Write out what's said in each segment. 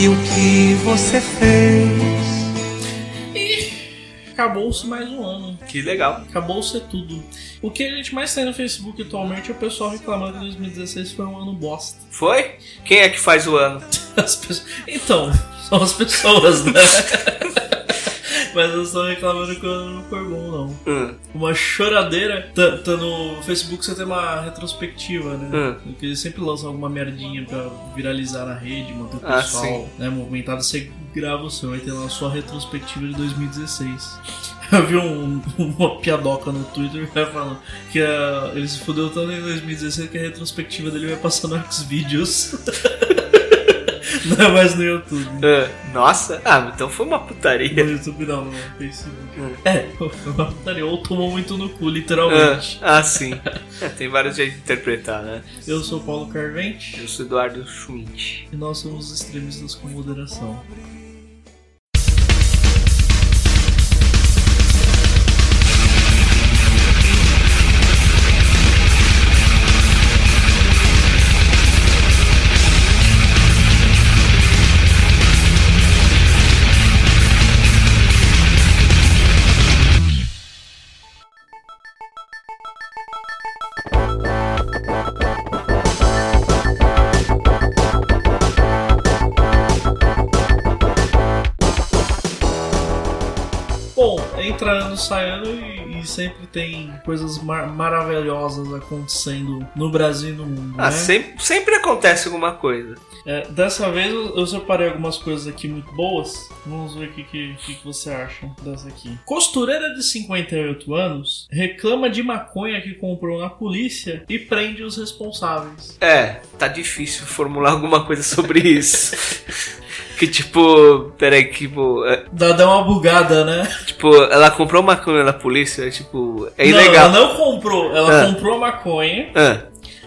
E o que você fez? acabou-se mais um ano. Que legal. Acabou-se tudo. O que a gente mais tem no Facebook atualmente é o pessoal reclamando que 2016 foi um ano bosta. Foi? Quem é que faz o ano? Pessoas... Então, são as pessoas, né? Mas eu estou reclamando que não foi bom, não. Hum. Uma choradeira. Tá, tá, no Facebook você tem uma retrospectiva, né? Hum. Porque eles sempre lançam alguma merdinha pra viralizar na rede, manter o Ah, pessoal sim. né, movimentado. Você grava o seu, vai ter lá a sua retrospectiva de 2016. Eu vi um- uma piadoca no Twitter falando que ah, ele se fudeu tanto em 2016 que a retrospectiva dele vai passar no Xvideos. Não é mais no YouTube. Ah, Nossa, ah, então foi uma putaria. No YouTube não, no Facebook. Hum. É, uma putaria. Ou tomou muito no cu, literalmente. Ah, ah, sim. É, tem vários jeitos de interpretar, né? Eu sou o Paulo Carvente Eu sou Eduardo Schmidt. e nós somos os extremistas com moderação. Entra ano, sai ano e, e sempre tem coisas mar- maravilhosas acontecendo no Brasil e no mundo. Ah, né? sempre, sempre acontece alguma coisa. É, dessa vez eu, eu separei algumas coisas aqui muito boas. Vamos ver o que, que que você acha dessa aqui. Costureira de 58 anos reclama de maconha que comprou na polícia e prende os responsáveis. É, tá difícil formular alguma coisa sobre isso. que tipo, peraí, que tipo, é, Dá, dá uma bugada, né? tipo, ela comprou maconha na polícia, tipo, é Não, ilegal. ela não comprou. Ela Ah. comprou maconha. Ah,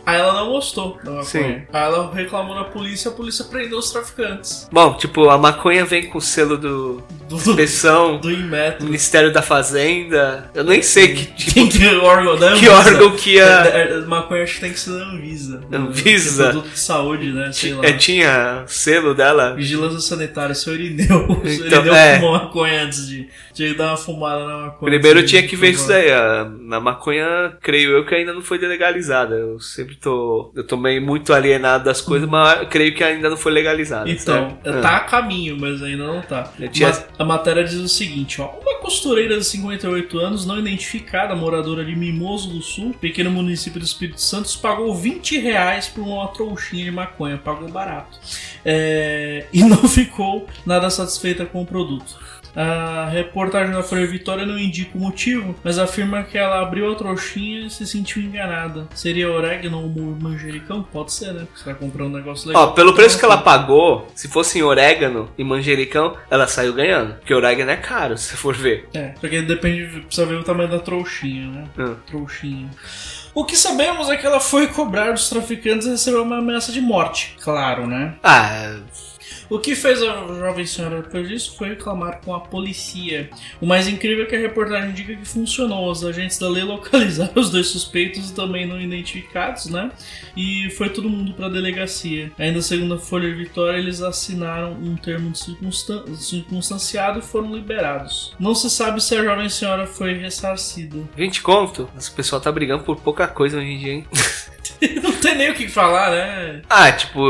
Aí ela não gostou da maconha. Sim. Aí ela reclamou na polícia, a polícia prendeu os traficantes. bom, tipo, a maconha vem com o selo do Do, inspeção, do Inmetro. Ministério da Fazenda. Eu nem sei que tipo, que órgão da que órgão que É, ia. é, maconha acho que tem que ser da Anvisa. Anvisa? É produto de saúde, né? Sei lá. É, tinha selo dela. Vigilância sanitária, seu Irineu. O seu Então, Irineu é. fumou maconha antes de, de dar uma fumada na maconha. Primeiro tinha que ver isso daí. A, a maconha, creio eu, que ainda não foi legalizada. Eu sempre tô. Eu tô meio muito alienado das coisas, mas creio que ainda não foi legalizada. Então, certo? tá a caminho, mas ainda não tá. Tinha- a matéria diz o seguinte, ó. Uma costureira de 58 anos, não identificada, moradora de Mimoso do Sul, pequeno município do Espírito Santo, pagou 20 reais por uma trouxinha de maconha. Pagou barato. É, E não ficou nada satisfeita com o produto. A reportagem da Folha Vitória não indica o motivo, mas afirma que ela abriu a trouxinha e se sentiu enganada. Seria orégano ou manjericão? Pode ser, né? Porque você vai comprar um negócio legal. Ó, pelo preço que ela pagou, se fosse em orégano e manjericão, ela saiu ganhando. Porque orégano é caro, se você for ver. É, porque depende, precisa ver o tamanho da trouxinha, né? Hum. Trouxinha. O que sabemos é que ela foi cobrar dos traficantes e recebeu uma ameaça de morte. Claro, né? Ah, O que fez a jovem senhora depois disso foi reclamar com a polícia. O mais incrível é que a reportagem indica que funcionou. Os agentes da lei localizaram os dois suspeitos e também não identificados, né? E foi todo mundo pra delegacia. Ainda segundo a Folha de Vitória, eles assinaram um termo de circunstan- circunstanciado e foram liberados. Não se sabe se a jovem senhora foi ressarcida. 20 conto? Esse pessoal tá brigando por pouca coisa hoje em dia, hein? não tem nem o que falar, né? Ah, tipo,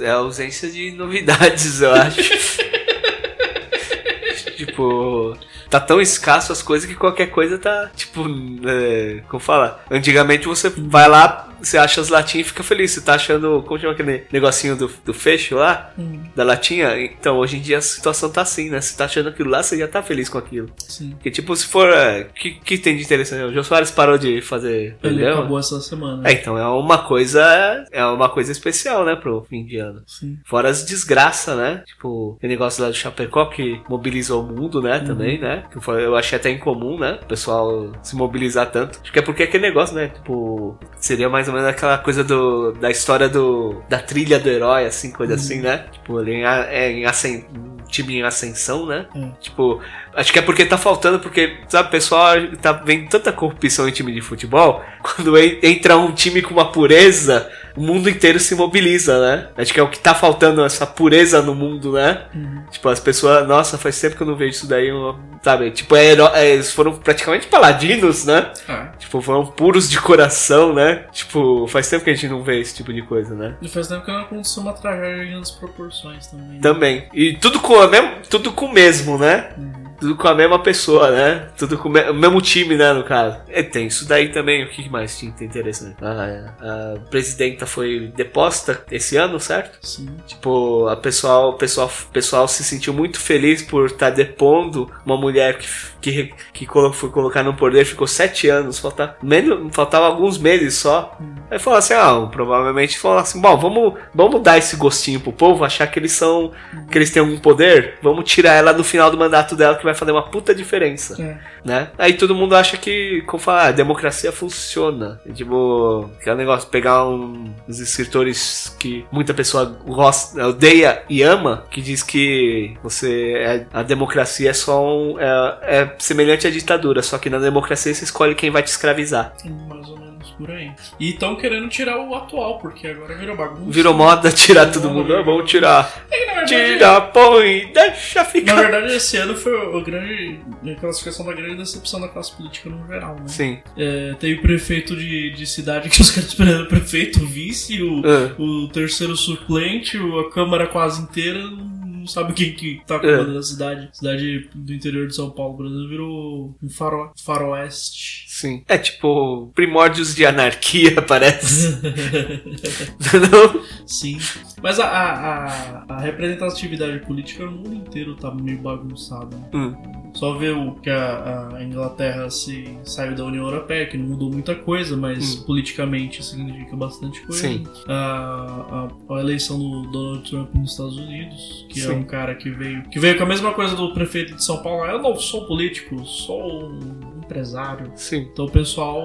é a ausência de novidades, eu acho. tipo, tá tão escasso as coisas que qualquer coisa tá, tipo, é, como fala? Antigamente você vai lá, você acha as latinhas e fica feliz. Você tá achando, como chama aquele negocinho do, do fecho lá? Hum, Da latinha? Então, hoje em dia a situação tá assim, né? Você tá achando aquilo lá, você já tá feliz com aquilo. sim. Porque, tipo, se for. O que, que tem de interessante? O Jô Soares parou de fazer. Ele programa. acabou essa semana. É, então é uma coisa. É uma coisa especial, né, pro fim de ano. Sim. Fora as desgraças, né? Tipo, o negócio lá do Chapecó que mobilizou o mundo, né? Também, né? Que foi- eu achei até incomum, né? O pessoal se mobilizar tanto. Acho que é porque é aquele negócio, né? Tipo, seria mais ou menos aquela coisa do, da história do, da trilha do herói, assim, coisa assim, né? Tipo, ele em, é, em ascen, um time em ascensão, né? É. Tipo, acho que é porque tá faltando, porque, sabe, o pessoal tá vendo tanta corrupção em time de futebol, quando en- entra um time com uma pureza, o mundo inteiro se mobiliza, né? Acho que é o que tá faltando, essa pureza no mundo, né? Tipo, as pessoas, nossa, faz tempo que eu não vejo isso daí, sabe? Tipo, é, é, eles foram praticamente paladinos, né? Ah, Tipo, foram puros de coração, né? Tipo, faz tempo que a gente não vê esse tipo de coisa, né? e faz tempo que não aconteceu uma tragédia grandes proporções também. né? Também. E tudo com mesmo, tudo com o mesmo, né? Tudo com a mesma pessoa, né? Tudo com o me- o mesmo time, né, no caso. E tem isso daí também. O que mais tinha de interessante? Ah, a presidenta foi deposta esse ano, certo? Sim. Tipo, a pessoal, o pessoal, pessoal se sentiu muito feliz por estar depondo uma mulher que, que, que foi colocar no poder, ficou sete anos, faltava, menos, faltava alguns meses só. Aí falou assim, ah, provavelmente falou assim, bom, vamos, vamos dar esse gostinho pro povo, achar que eles são, que eles têm algum poder, vamos tirar ela no final do mandato dela que vai fazer uma puta diferença É. né? Aí todo mundo acha que, como falar, a democracia funciona. É tipo, aquele negócio, pegar um, uns escritores que muita pessoa gosta, odeia e ama, que diz que você é- a democracia é só um, é, é semelhante à ditadura, só que na democracia você escolhe quem vai te escravizar. Mais ou menos por aí. E estão querendo tirar o atual, porque agora virou bagunça. Virou moda tirar todo mundo, ah, vamos tirar. É na verdade, Tira, põe, deixa Na ficar. verdade, esse ano foi o grande. a classificação da grande decepção da classe política no geral, né? Sim. É, teve prefeito de, de cidade que os caras esperando prefeito, o vice, o, Ah. o terceiro suplente, o- a Câmara quase inteira. Não sabe quem que tá comandando a cidade. Cidade do interior de São Paulo, por exemplo, virou um faro, faroeste. Sim. É tipo primórdios de anarquia, parece. Não? Sim. Mas a, a, a, a representatividade política no mundo inteiro tá meio bagunçada. Hum. Só ver o que a, a Inglaterra se saiu da União Europeia, que não mudou muita coisa, mas politicamente significa bastante coisa. Sim. A, a, a eleição do Donald Trump nos Estados Unidos, que é Sim. um cara que veio, que veio com a mesma coisa do prefeito de São Paulo. "Ah, Eu não sou político, sou um empresário. Sim. Então o pessoal,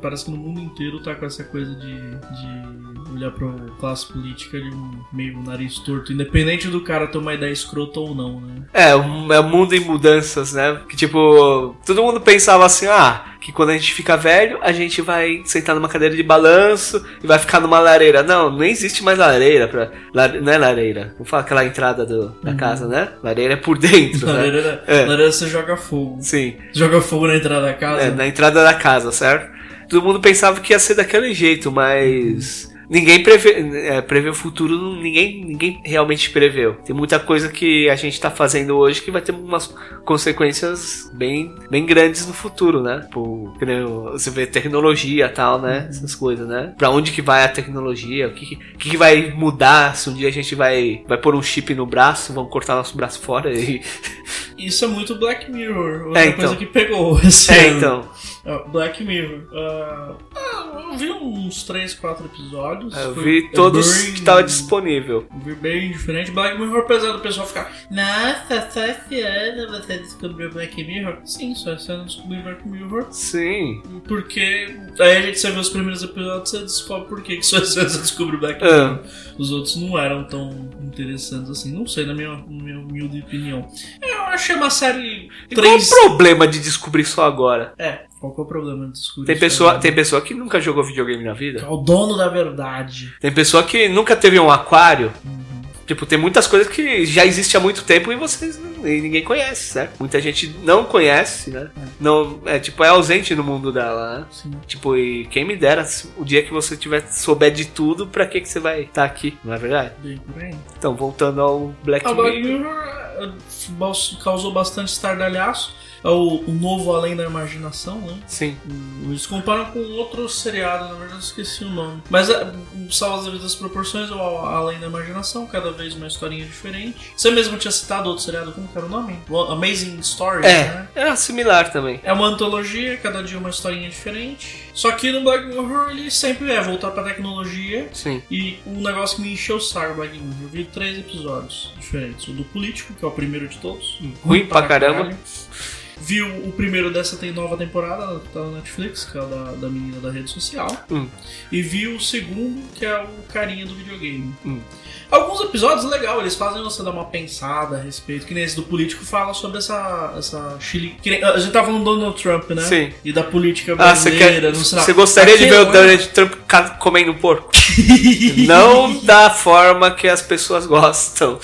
parece que no mundo inteiro tá com essa coisa de, de olhar pra classe política de um meio nariz torto, independente do cara ter uma ideia escrota ou não, né? É, um- é um mundo em mudanças, né? Que tipo, todo mundo pensava assim, ah, que quando a gente fica velho, a gente vai sentar numa cadeira de balanço e vai ficar numa lareira. Não, não existe mais lareira pra. lare- não é lareira. Vamos falar aquela entrada do, da casa, né? Lareira é por dentro, né? Lareira, É. lareira você joga fogo. Sim. Joga fogo na entrada da casa. É, na entrada da casa, certo? Todo mundo pensava que ia ser daquele jeito, mas. Ninguém prevê, é, prevê o futuro, ninguém, ninguém realmente preveu. Tem muita coisa que a gente tá fazendo hoje que vai ter umas consequências bem, bem grandes no futuro, né? Tipo, você vê tecnologia e tal, né? Essas coisas, né? Pra onde que vai a tecnologia? O que, que, que que vai mudar se um dia a gente vai, vai pôr um chip no braço, vamos cortar nosso braço fora e. Isso é muito Black Mirror. Outra É, então. coisa que pegou esse É, ano. então. Ah, Black Mirror. Ah, ah, eu vi uns 3, 4 episódios. Eu vi é todos bem- que tava disponível. Vi bem diferente. Black Mirror, apesar do pessoal ficar. Nossa, só esse ano você descobriu Black Mirror? Sim, só esse ano eu descobri Black Mirror. Sim. Porque. Aí a gente você vê os primeiros episódios você descobre por que só esse ano você descobre Black Ah. Mirror. Os outros não eram tão interessantes assim. Não sei, na minha, na minha humilde opinião. Eu achei uma série. E qual é o Três... problema de descobrir só agora? É, qual que é o problema de descobrir Tem pessoa, agora? tem pessoa que nunca jogou videogame na vida. É o dono da verdade. Tem pessoa que nunca teve um aquário. Tipo, tem muitas coisas que já existem há muito tempo e vocês e ninguém conhece, certo? Muita gente não conhece, né? Não, é tipo, é ausente no mundo dela, né? Sim. Tipo, e quem me dera o dia que você tiver souber de tudo, pra que que você vai estar aqui, não é verdade? Bem. Então, voltando ao Black Mirror. Mirror eh, bas- causou bastante estardalhaço. É o, o novo Além da Imaginação, né? Sim. O- Eles comparam com outro seriado, na verdade eu esqueci o nome. Mas é, salvo as devidas proporções, é o Além da Imaginação, cada vez uma historinha diferente. Você mesmo tinha citado outro seriado, como que era o nome? Amazing Stories, né? É, é similar também. É uma antologia, cada dia uma historinha diferente. Só que no Black Mirror ele sempre é voltar pra tecnologia. Sim. E um negócio que me encheu o saco Black Mirror. Eu vi três episódios diferentes. O do político, que é o primeiro de todos. Ruim pra caramba. caralho. Viu o primeiro dessa tem nova temporada, tá na Netflix, que é da, da menina da rede social. Hum. E viu o segundo, que é o carinha do videogame. Hum. Alguns episódios legal, eles fazem você dar uma pensada a respeito, que nem esse do político fala sobre essa, essa Chile. a gente tava falando do Donald Trump, né? Sim. E da política Ah, você quer. brasileira no Senado. Você gostaria de ver o Aquele- Donald Trump comendo porco? Não da forma que as pessoas gostam.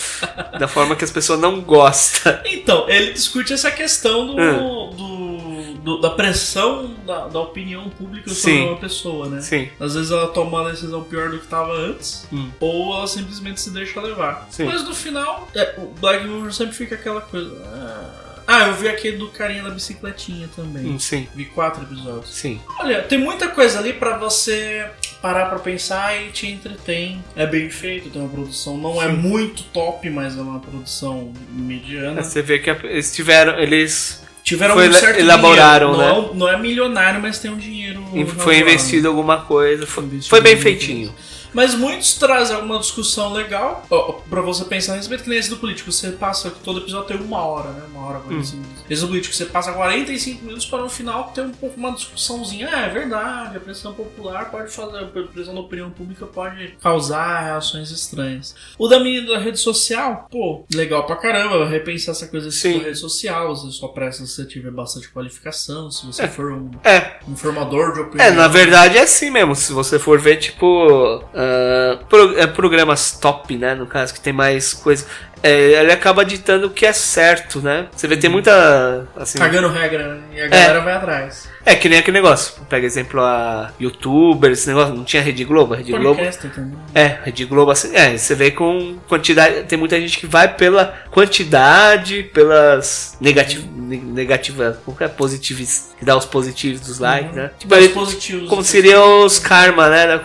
Da forma que as pessoas não gostam. Então, ele discute essa questão do. Do- do- da pressão da, da opinião pública sobre Sim. uma pessoa, né? Sim. Às vezes ela toma uma decisão pior do que estava antes, Hum. ou ela simplesmente se deixa levar. Sim. Mas no final, é, o Black Mirror sempre fica aquela coisa. Ah, ah, eu vi aquele do carinha da bicicletinha também. Hum, Sim. Vi quatro episódios. Sim. Olha, tem muita coisa ali pra você parar pra pensar e te entretém. É bem feito, tem uma produção, não é Sim. muito top, mas é uma produção mediana. Você vê que eles tiveram. Eles. Tiveram Foi um certo elaboraram, dinheiro. né? Não, é, não é milionário, mas tem um dinheiro. Foi investido alguma coisa. Foi, foi bem feitinho. Mas muitos trazem alguma discussão legal ó, pra você pensar a respeito, que nem esse do político. Você passa, todo episódio tem uma hora, né? Uma hora, 45 Hum. minutos. Esse do político, você passa 45 minutos para no final ter um pouco uma discussãozinha. Ah, é verdade, a pressão popular pode fazer, a pressão da opinião pública pode causar reações estranhas. O da menina da rede social, pô, legal pra caramba, repensar essa coisa Sim. de rede social. Você só presta se você tiver bastante qualificação, se você É. for um, É, um formador de opinião. É, na verdade é assim mesmo. Se você for ver, tipo, ah, pro- é, programas top, né? No caso, que tem mais coisa. é, ele acaba ditando o que é certo, né? Você vê, tem muita. Assim, Cagando regra, né? E a galera vai atrás. é que nem aquele negócio. Pega exemplo a youtubers, esse negócio. Não tinha Rede Globo? A Rede Globo. Também. É, Rede Globo, assim, é, você vê com quantidade, tem muita gente que vai pela quantidade, pelas negativ, ne- negativas, como que é, positivos, que dá os positivos dos likes, né? Tipo, Os positivos. como seriam os karma, né?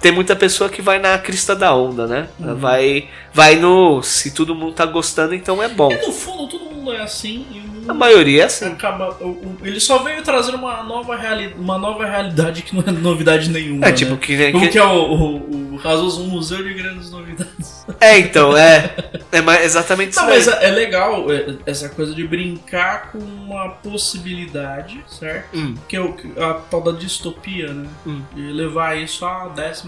Tem muita pessoa que vai na crista da onda, né? Ela Vai, vai no, se todo mundo tá gostando, então é bom. E no fundo todo mundo é assim e A maioria é assim. acaba. ele só veio trazer uma nova, reali uma nova realidade que não é novidade nenhuma. É tipo né? que, nem- Como que- que é o, o, o Razoso Museu de Grandes Novidades. é, então é, é exatamente Não, isso. mas aí. é, é legal é, essa coisa de brincar com uma possibilidade, certo? Hum, Que é o, a tal da distopia, né? Hum. E levar isso à 14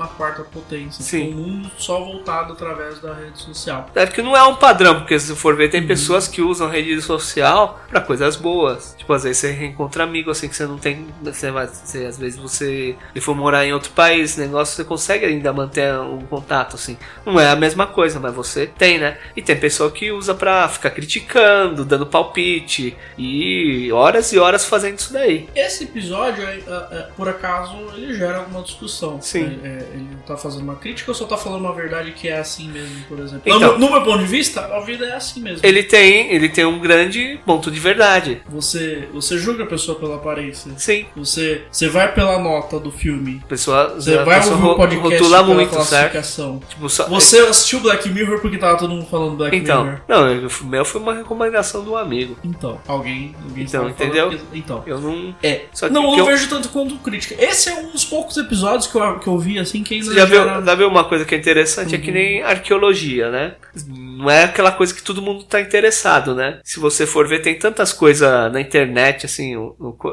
potência. Sim. Um mundo só voltado através da rede social. É que não é um padrão, porque se for ver, Uhum. tem pessoas que usam rede social pra coisas boas. Tipo, às vezes você reencontra amigo assim que você não tem. Você você, às vezes você ele for morar em outro país, negócio, você consegue ainda manter um contato, assim. Não é a mesma coisa, mas você tem, né? E tem pessoa que usa pra ficar criticando, dando palpite. E horas e horas fazendo isso daí. Esse episódio, é, é, é, por acaso, ele gera alguma discussão. Sim. É, é, ele tá fazendo uma crítica ou só tá falando uma verdade que é assim mesmo, por exemplo? Então. no, no meu ponto de vista, a vida é assim mesmo. Ele tem, ele tem um grande ponto de verdade. Você, você julga a pessoa pela aparência. Sim. Você, você vai pela nota do filme. Pessoa, Você vai pessoa ouvir o podcast rotula pela muito, certo? classificação. Tipo, só, Você assistiu Black Mirror porque tava todo mundo falando Black Então, Mirror. não, o meu foi uma recomendação do amigo. Então, alguém, alguém Então, entendeu? que- então. Eu não. É. Só que não, eu não vejo tanto quanto crítica. Esse é um dos poucos episódios que eu, que eu vi, assim, que ainda Você já viu, já viu uma coisa que é interessante? É que nem arqueologia, né? Não é aquela coisa que todo mundo tá interessado, né? Se você for ver, tem tantas coisas na internet, assim,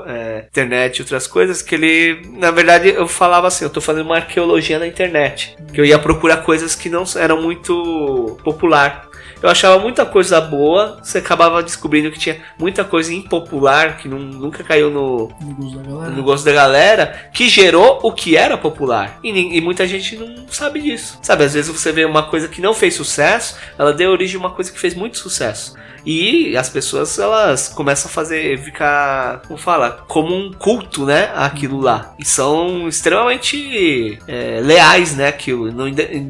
é, internet e outras coisas, que ele. Na verdade, eu falava assim, eu tô fazendo uma arqueologia na internet. Que eu ia procurar coisas que não eram muito popular. Eu achava muita coisa boa, você acabava descobrindo que tinha muita coisa impopular, que não- nunca caiu no, no gosto da galera. no gosto da galera, que gerou o que era popular. E, e muita gente não sabe disso. Sabe, às vezes você vê uma coisa que não fez sucesso, ela deu origem a uma coisa que fez muito sucesso. E as pessoas, elas começam a fazer, ficar, como fala, como um culto, né, aquilo lá. E são extremamente é, leais, né, aquilo. Não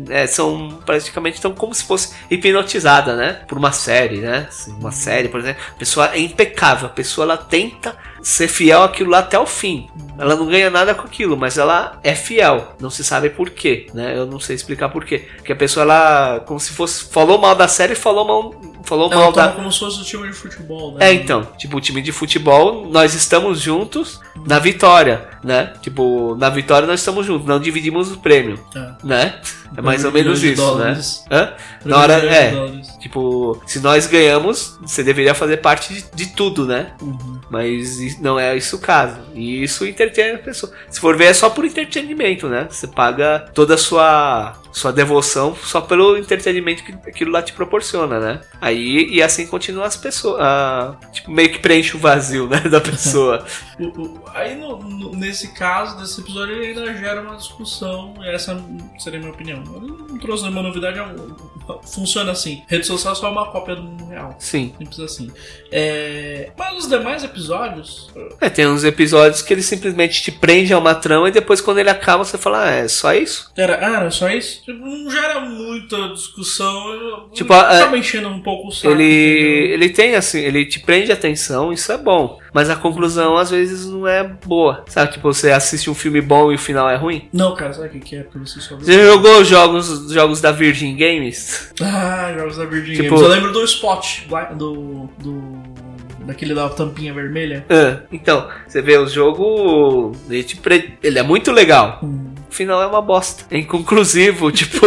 é, são praticamente estão como se fosse hipnotizada, né, por uma série, né. Assim, uma série, por exemplo. A pessoa é impecável, a pessoa ela tenta ser fiel àquilo lá até o fim. Ela não ganha nada com aquilo, mas ela é fiel. Não se sabe por quê, né? Eu não sei explicar por quê. Porque a pessoa ela como se fosse falou mal da série, falou mal falou Ela mal da. toma como se fosse o time de futebol, né? É, então, tipo, o time de futebol, nós estamos juntos na vitória, né? Tipo, na vitória nós estamos juntos, não dividimos o prêmio, É. né? É mais ou menos isso, dólares. né? Hã? Na hora, é, dólares. tipo, se nós ganhamos, você deveria fazer parte de, de tudo, né? Uhum. Mas não é isso o caso. E isso entretém a pessoa. Se for ver, é só por entretenimento, né? Você paga toda a sua, sua devoção só pelo entretenimento que aquilo lá te proporciona, né? Aí, e assim continua as pessoas. ah, tipo, meio que preenche o vazio, né? Da pessoa. Aí, no- no- nesse caso, desse episódio, ele ainda gera uma discussão, e essa seria a minha opinião. Não trouxe nenhuma novidade, é funciona assim. Rede social é só uma cópia do mundo real. Sim. Simples assim. É, Mas os demais episódios. É, tem uns episódios que ele simplesmente te prende a uma trama e depois quando ele acaba você fala, ah, é só isso? Era, ah, era só isso? Tipo, não gera muita discussão. eu- Tipo, eu a- enchendo um pouco o saco. ele, entendeu? ele tem assim, ele te prende a atenção, isso é bom. Mas a conclusão às vezes não é boa. Sabe, tipo, você assiste um filme bom e o final é ruim? Não, cara, sabe o que é pra você só? Você jogou os jogos, jogos da Virgin Games? Ah, jogos da Virgin Tipo- Games. Eu lembro do Spot, do. do. daquele da tampinha vermelha. Ah, então, você vê o jogo, ele, te pre- ele é muito legal. Hum. O final é uma bosta. É inconclusivo, tipo,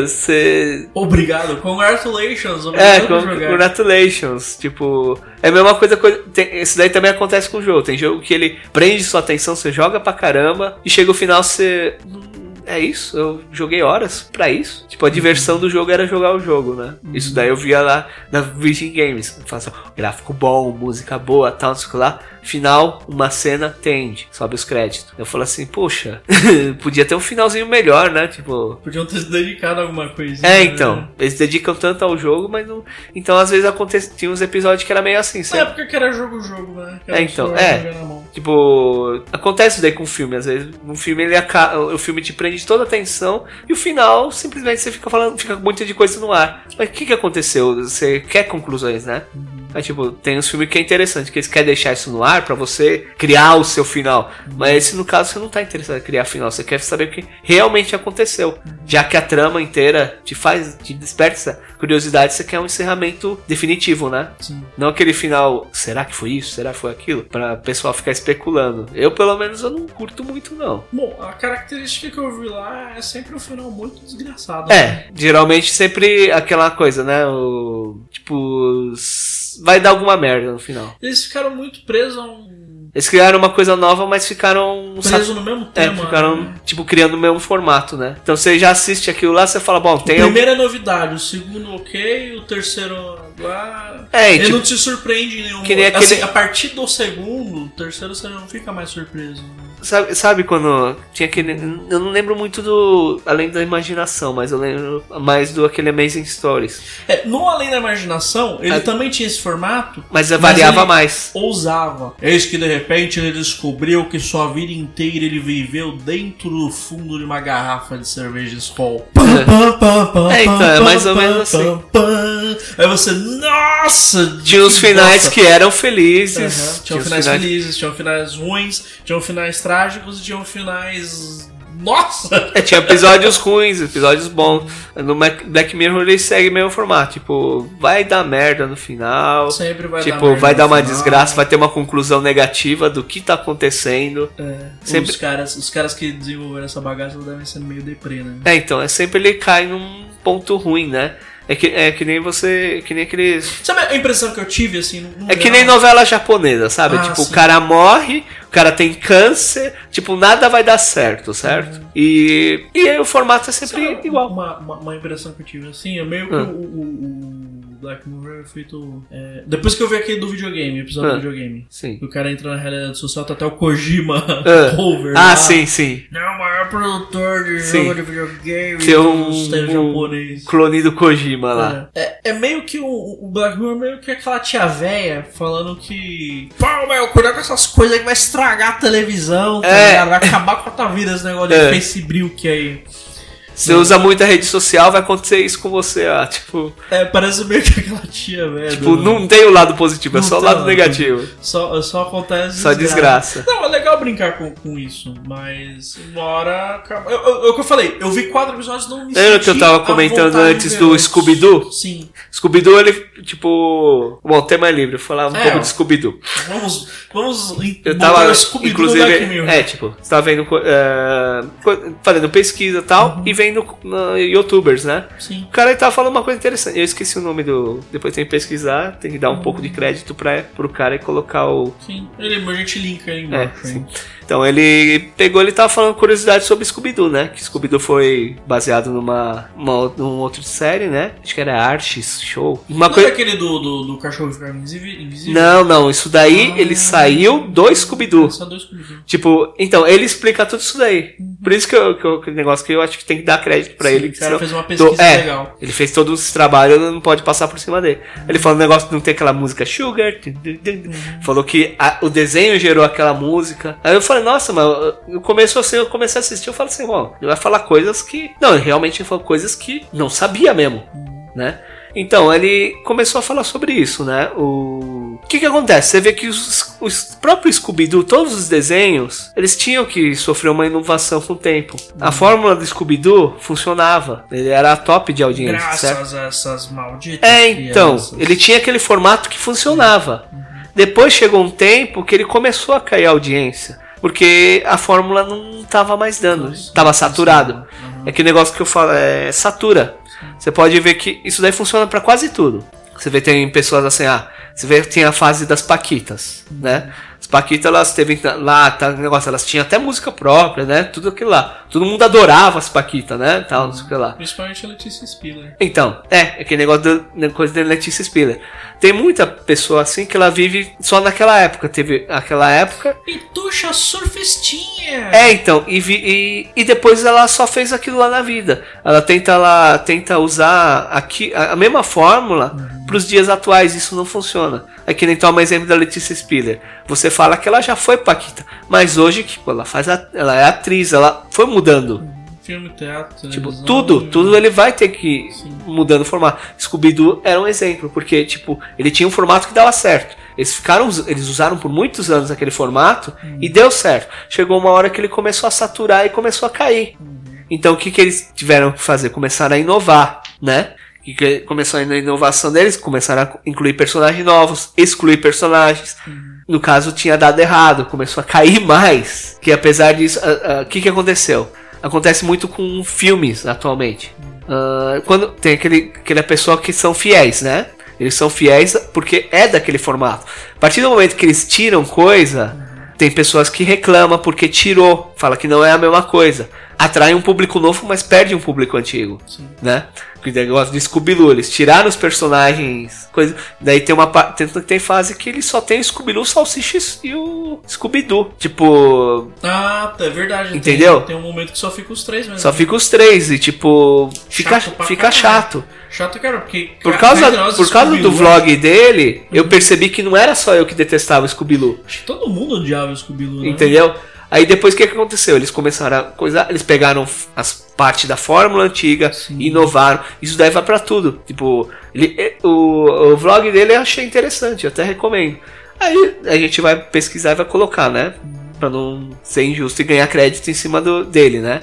você. Obrigado, congratulations, É, obrigado con- por jogar. congratulations. Tipo, é a mesma coisa. co- tem- Isso daí também acontece com o jogo. Tem jogo que ele prende sua atenção, você joga pra caramba, e chega o final, você. "Hum, É isso? Eu joguei horas pra isso. Tipo, a diversão do jogo era jogar o jogo, né? Isso daí eu via lá na Virgin Games. Assim, gráfico bom, música boa, tal, não sei o que lá. Final, uma cena, tende, sobe os créditos. Eu falo assim, poxa, podia ter um finalzinho melhor, né? Tipo, Podiam ter se dedicado a alguma coisinha. é, né? então. Eles dedicam tanto ao jogo, mas não. Então, às vezes, acontece... tinha uns episódios que era meio assim. Na Você... época que era jogo-jogo, né? Era É, então, é. Tipo, acontece isso daí com o filme. Às vezes, um filme, ele aca... o filme te prende toda a atenção e o final, simplesmente, você fica falando, fica com muita de coisa no ar. Mas o que, que aconteceu? Você quer conclusões, né? Aí, tipo, tem uns filmes que é interessante, que eles querem deixar isso no ar pra você criar o seu final. Mas esse, no caso, você não tá interessado em criar final, você quer saber o que realmente aconteceu. Já que a trama inteira te faz, te desperta essa curiosidade, você quer um encerramento definitivo, né? Sim. Não aquele final, será que foi isso? Será que foi aquilo? Pra pessoal ficar especulando. Eu, pelo menos, eu não curto muito, não. Bom, a característica que eu vi lá é sempre um final muito desgraçado. né? É, geralmente sempre aquela coisa, né? O, tipo, vai dar alguma merda no final. Eles ficaram muito presos a um. Eles criaram uma coisa nova, mas ficaram. presos no mesmo É, tema. ficaram, né? tipo, criando o mesmo formato, né? Então você já assiste aquilo lá, você fala, bom, tem. algum- primeiro é novidade, o segundo ok, o terceiro lá. É, Ele tipo, não te surpreende em nenhum. que assim, aquele- a partir do segundo, terceiro você não fica mais surpreso. Sabe, sabe quando tinha aquele. Eu não lembro muito do. Além da imaginação, mas eu lembro mais do aquele Amazing Stories. É, no Além da Imaginação, ele Ah. também tinha esse formato. Mas variava mais. Ousava. Eis que de repente ele descobriu que sua vida inteira ele viveu dentro do fundo de uma garrafa de cerveja Skol. É, então, é mais ou menos assim. Aí você, nossa! Tinha os que finais bosta. que eram felizes. Aham, Tinham os finais felizes, tinham finais ruins, tinham finais trágicos e tinham finais. Nossa! É, tinha episódios ruins, episódios bons. No Black Mirror ele segue o mesmo formato. Tipo, vai dar merda no final. Sempre vai dar tipo, merda vai dar uma final. desgraça, vai ter uma conclusão negativa do que tá acontecendo. É, Sempre- os, caras, os caras que desenvolveram essa bagaça devem ser meio deprê, né? É, então, é sempre ele cai num ponto ruim, né? É que, é que nem você. Que nem aqueles. Sabe a impressão que eu tive, assim? no- no É que nem novela japonesa, sabe? Ah, tipo, sim. o cara morre, o cara tem câncer, tipo, nada vai dar certo, certo? E, e aí o formato é sempre Sabe igual. Uma, uma, uma impressão que eu tive assim, é meio que Ah. o, o, o Black Mirror é feito. é, depois que eu vi aquele do videogame, episódio Ah. do videogame. Sim. O cara entra na realidade social, tá até o Kojima Ah. cover. Ah, lá. sim, sim. Não, o maior produtor de Sim. jogo de videogame um, do sistema um japonês. clone do Kojima lá. É, é meio que o, o Black Mirror, é meio que aquela tia véia falando que. Pô, meu, cuidado com essas coisas aí que vai estragar a televisão, tá É. Vai acabar com a tua vida esse negócio É. de Facebook aí. Você usa muita rede social, vai acontecer isso com você, ah, tipo. É, parece meio que aquela tia, velho. Tipo, não tem o lado positivo, é Não só o lado negativo. Só, só acontece Só desgraça. Não, é legal brincar com, com isso, mas uma hora. Eu, eu, eu, que eu falei, eu vi quatro episódios não me Lembra que eu tava comentando antes do. Scooby-Doo? Sim. Scooby-Doo, ele, tipo. Bom, tema é livre, eu falava um É, pouco ó. de Scooby-Doo. Vamos, vamos Eu tava, o inclusive, é, tipo, você tava vendo, é, fazendo pesquisa e tal, Uhum. e vendo no youtubers, né? Sim. O cara tava falando uma coisa interessante, eu esqueci o nome do... Depois tem que pesquisar, tem que dar um pouco de crédito pra, pro cara e colocar o... Sim. Ele, a gente linka aí É, embaixo. sim. hein? Então ele pegou, ele tava falando curiosidade sobre Scooby-Doo, né? Que Scooby-Doo foi baseado numa, uma, num outro série, né? Acho que era Arches Show. Uma Não é aquele do, do, do cachorro ficar invisível? Não, não, isso daí Ah. ele saiu do Scooby-Doo. Scooby-Doo. Tipo, então, ele explica tudo isso daí. Por isso que eu, que eu- aquele negócio que eu acho que tem que dar crédito pra Sim, ele. O que cara senão- fez uma pesquisa é, legal. Ele fez todo esse trabalho, não pode passar por cima dele. Ele falou um negócio de não ter aquela música Sugar. tum. Falou que a- o desenho gerou aquela música. Aí eu falei, nossa, mas no começo assim, eu comecei a assistir, eu falei assim, bom, ele vai falar coisas que. Não, ele realmente falou coisas que não sabia mesmo, né? Então, ele começou a falar sobre isso, né? O, o que que acontece? Você vê que os, os próprios Scooby-Doo, todos os desenhos, eles tinham que sofrer uma inovação com o tempo. A fórmula do Scooby-Doo funcionava. Ele era a top de audiência, certo? Graças a essas malditas. É, então, crianças. ele tinha aquele formato que funcionava. Depois chegou um tempo que ele começou a cair a audiência. Porque a fórmula não estava mais dando, estava saturado. Uhum. É aquele negócio que eu falo, é satura. Você pode ver que isso daí funciona para quase tudo. Você vê tem pessoas assim, ah, você vê que tem a fase das paquitas, né? As paquitas elas teve lá, tá, negócio, elas tinham até música própria, né? Tudo aquilo lá. Todo mundo adorava as paquitas, né? Tal, não sei o que lá. Principalmente a Letícia Spiller. Então, é, aquele negócio da coisa da Letícia Spiller. Tem muita pessoa assim que ela vive só naquela época. Teve aquela época. Pitucha surfistinha! É, então, e, vi- e, e depois ela só fez aquilo lá na vida. Ela tenta, ela tenta usar aqui a, a mesma fórmula para os dias atuais. Isso não funciona. É que nem toma exemplo da Letícia Spiller. Você fala que ela já foi Paquita, mas hoje que ela faz, a- ela é atriz, ela foi mudando. Filme, teatro, Tipo, tudo, tudo ele vai ter que ir Sim. mudando o formato. Scooby-Doo era um exemplo, porque, tipo, ele tinha um formato que dava certo. Eles ficaram, eles usaram por muitos anos aquele formato e deu certo. Chegou uma hora que ele começou a saturar e começou a cair. Então o que, que eles tiveram que fazer? Começaram a inovar, né? Que começou a inovação deles? Começaram a incluir personagens novos, excluir personagens. No caso, tinha dado errado, começou a cair mais. Que apesar disso, ah, ah, o que, que aconteceu? Acontece muito com filmes atualmente. Ah, quando tem aquele, aquela pessoa que são fiéis, né? Eles são fiéis porque é daquele formato. A partir do momento que eles tiram coisa, tem pessoas que reclamam porque tirou, fala que não é a mesma coisa. Atrai um público novo, mas perde um público antigo, Sim. né? Que negócio de Scooby-Doo, eles tiraram os personagens, coisa. Daí tem uma tem, tem fase que ele só tem o Scooby-Doo, o Salsicha e o Scooby-Doo. Tipo, Ah, tá, é verdade. Entendeu? Tem, tem um momento que só fica os três mesmo. só fica os três e tipo, fica Chato fica chato. Chato, cara, porque. Por causa, nós, por causa do vlog dele, eu percebi que não era só eu que detestava o Scooby-Doo. Acho que todo mundo odiava o Scooby-Doo, né? Entendeu? Aí depois o que, que aconteceu? Eles começaram a coisar, eles pegaram as partes da fórmula antiga, Sim. inovaram. Isso daí vai pra tudo. Tipo, ele- o, o vlog dele eu achei interessante, eu até recomendo. Aí a gente vai pesquisar e vai colocar, né? Pra não ser injusto e ganhar crédito em cima do, dele, né?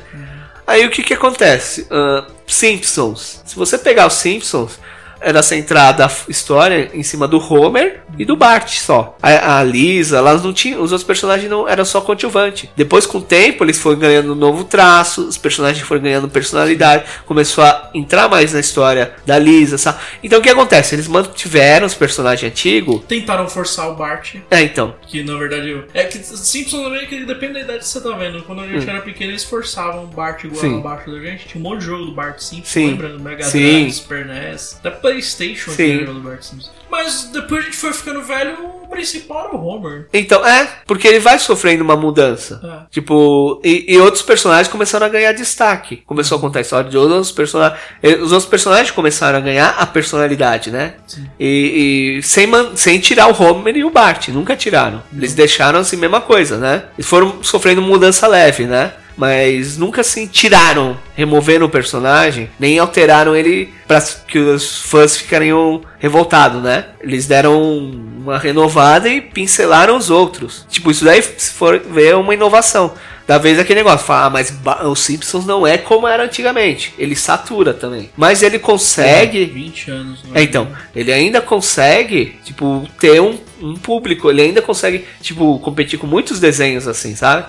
Aí o que que acontece? Ahn, Simpsons. Se você pegar os Simpsons, era centrada a história em cima do Homer e do Bart só. A, a Lisa, elas não tinham, os outros personagens não eram só coadjuvante. Depois com o tempo eles foram ganhando um novo traço, os personagens foram ganhando personalidade, começou a entrar mais na história da Lisa, sabe? Então o que acontece? Eles mantiveram os personagens antigos. Tentaram forçar o Bart, É, então. que na verdade. É que Simpsons também que depende da idade que você tá vendo. Quando a gente era pequeno, eles forçavam o Bart igual Hum. Sim. abaixo da gente. Tinha um monte de jogo do Bart Simpsons, Sim. lembrando? Mega Sim. Drive, Super NES, até Playstation Sim. Bart Simpsons. Mas depois a gente foi ficando velho, o principal era o Homer. Então, é, porque ele vai sofrendo uma mudança. É. Tipo, e, e outros personagens começaram a ganhar destaque. Começou a contar a história de outros personagens. Os outros personagens começaram a ganhar a personalidade, né? Sim. E, e sem, man- sem tirar o Homer e o Bart. Nunca tiraram. Eles deixaram assim, mesma coisa, né? Eles foram sofrendo mudança leve, né? Mas nunca assim tiraram, removeram o personagem, nem alteraram ele para que os fãs ficariam revoltados, né? Eles deram uma renovada e pincelaram os outros. Tipo, isso daí, se for ver, é uma inovação. Da vez aquele negócio, fala, ah, mas os Simpsons não é como era antigamente. Ele satura também. Mas ele consegue. 20 anos. né? É, então, ele ainda consegue, tipo, ter um, um público, ele ainda consegue, tipo, competir com muitos desenhos assim, sabe?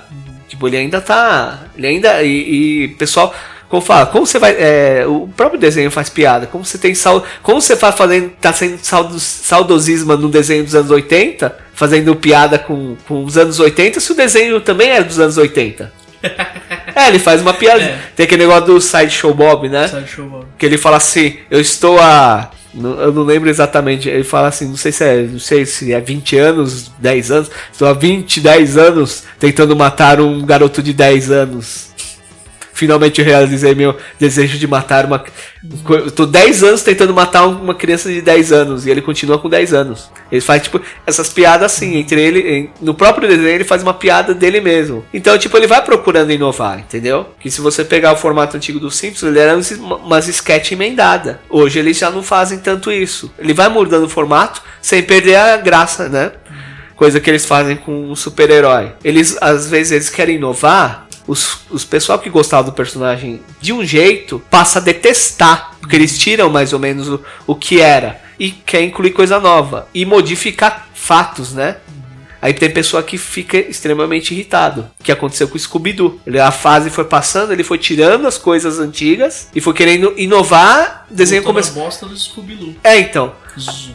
Tipo, ele ainda tá. Ele ainda. E, e pessoal. Como fala, como você vai. é, o próprio desenho faz piada. Como você tem sal, Como você faz fazendo. tá sendo saudos, saudosismo no desenho dos anos 80, fazendo piada com, com os anos 80, se o desenho também é dos anos 80. é, ele faz uma piada. É. Tem aquele negócio do Sideshow Bob, né? Sabe, show, Bob? Que ele fala assim, eu estou a. Eu não lembro exatamente. Ele fala assim, não sei se é. Não sei se é 20 anos, 10 anos. Estou há 20, 10 anos tentando matar um garoto de 10 anos. Finalmente eu realizei meu desejo de matar uma. Eu tô 10 anos tentando matar uma criança de 10 anos. E ele continua com 10 anos. Ele faz, tipo, essas piadas assim, entre ele. No próprio desenho ele faz uma piada dele mesmo. Então, tipo, ele vai procurando inovar, entendeu? Que se você pegar o formato antigo do Simpsons, ele era umas sketch emendada. Hoje eles já não fazem tanto isso. Ele vai mudando o formato sem perder a graça, né? Coisa que eles fazem com um super-herói. Eles, às vezes, eles querem inovar. Os, os pessoal que gostava do personagem de um jeito passa a detestar. Porque eles tiram mais ou menos o, o que era. E quer incluir coisa nova. E modificar fatos, né? Aí tem pessoa que fica extremamente irritado. Que aconteceu com o Scooby-Doo. A fase foi passando, ele foi tirando as coisas antigas e foi querendo inovar. O desenho começou. bosta do Scooby-Doo. É, então.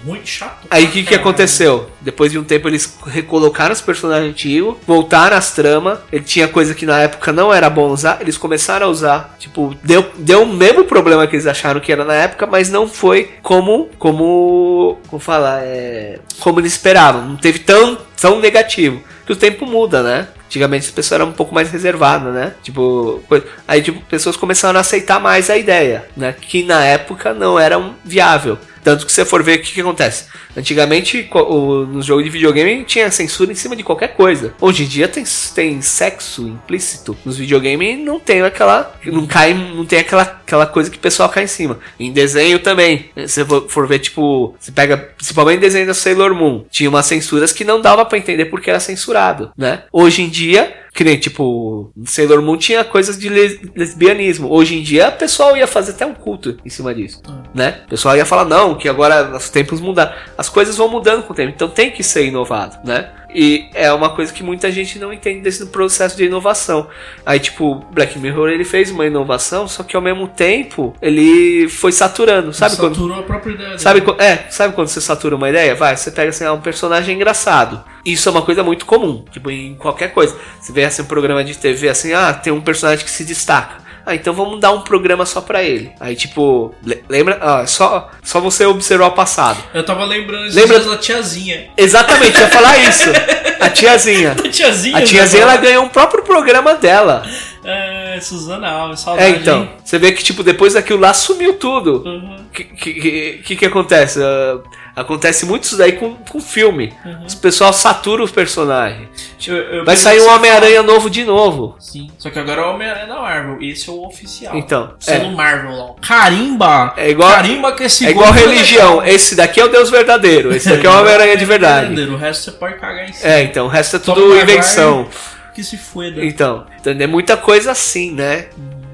Ruim, chato. Aí o que, que aconteceu? Depois de um tempo eles recolocaram os personagens antigos, voltaram as tramas. Ele tinha coisa que na época não era bom usar, eles começaram a usar. Tipo, deu, deu o mesmo problema que eles acharam que era na época, mas não foi como. Como. Como falar? É, como eles esperavam. Não teve tão, tão negativo. Que o tempo muda, né? Antigamente as pessoas eram um pouco mais reservadas, né? Tipo, aí tipo, pessoas começaram a aceitar mais a ideia, né? Que na época não era um viável. Tanto que você for ver o que, que acontece. Antigamente, o, nos jogos de videogame tinha censura em cima de qualquer coisa. Hoje em dia tem, tem sexo implícito. Nos videogames não tem aquela. Não cai. Não tem aquela, aquela coisa que o pessoal cai em cima. Em desenho também. Se você for, ver, tipo. Você pega. Principalmente desenho da Sailor Moon. Tinha umas censuras que não dava pra entender porque era censurado, né? Hoje em dia. Que nem, tipo, Sailor Moon tinha coisas de les- lesbianismo. Hoje em dia, o pessoal ia fazer até um culto em cima disso, né? O pessoal ia falar, não, que agora os tempos mudaram. As coisas vão mudando com o tempo, então tem que ser inovado, né? E é uma coisa que muita gente não entende desse processo de inovação. Aí, tipo, Black Mirror, ele fez uma inovação, só que ao mesmo tempo, ele foi saturando, sabe quando... Saturou a própria ideia. Sabe, qu- é, sabe quando você satura uma ideia? Vai, você pega assim, ah, um personagem engraçado. Isso é uma coisa muito comum, tipo, em qualquer coisa. Você vê assim um programa de TV assim, ah, tem um personagem que se destaca. Ah, então vamos dar um programa só pra ele. Aí, tipo, le- lembra? Ah, só, só você observar o passado. Eu tava lembrando Lembra- da tiazinha. Exatamente, ia falar isso. A tiazinha. A tiazinha. A tiazinha, né, ela ganhou um próprio programa dela. É, Suzana Alves, É, saudade. então. hein? Você vê que, tipo, depois daquilo lá sumiu tudo. Uhum. O que, que, que, que que acontece? Ah, acontece muito isso daí com, com filme. Uhum. Os pessoal satura os personagens. Eu- eu Vai sair um Homem-Aranha novo de novo. Sim. Só que agora é o Homem-Aranha da Marvel. Esse é o oficial. Então, Sendo é. Marvel lá. Carimba! É igual- Carimba que esse É igual religião. Esse daqui é o Deus verdadeiro. Esse daqui é o Homem-Aranha de verdade. Verdadeiro. O resto você pode cagar em cima. É, então, o resto é Tom tudo Maguire invenção. Que se foda. Então, então, é muita coisa assim, né?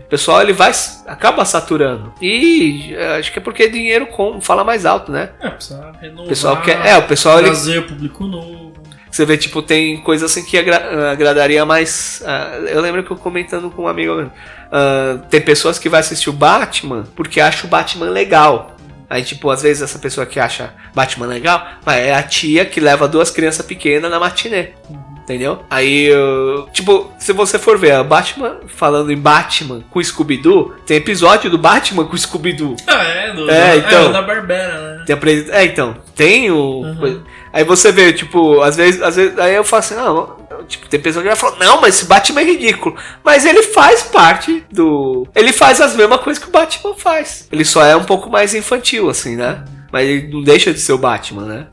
O pessoal ele vai acaba saturando. E eh, acho que é porque dinheiro com, fala mais alto, né? É, precisa renovar. O pessoal quer, é, o pessoal ele, Trazer público novo. Você vê, tipo, tem coisa assim que agra- agradaria mais. ah, eu lembro que eu comentando com um amigo. meu, ah, tem pessoas que vai assistir o Batman porque acha o Batman legal. Aí, tipo, às vezes essa pessoa que acha Batman legal, mas é a tia que leva duas crianças pequenas na matinê. Entendeu? Aí, tipo, se você for ver a Batman falando em Batman com Scooby-Doo, tem episódio do Batman com Scooby-Doo. Ah, é, do, É, então. da Barbera, né? Tem apre- É, então, tem o. Uhum. Aí você vê, tipo, às vezes, às vezes. Aí eu falo assim, não, tipo, tem pessoa que vai falar, não, mas esse Batman é ridículo. Mas ele faz parte do. Ele faz as mesmas coisas que o Batman faz. Ele só é um pouco mais infantil, assim, né? Mas ele não deixa de ser o Batman, né?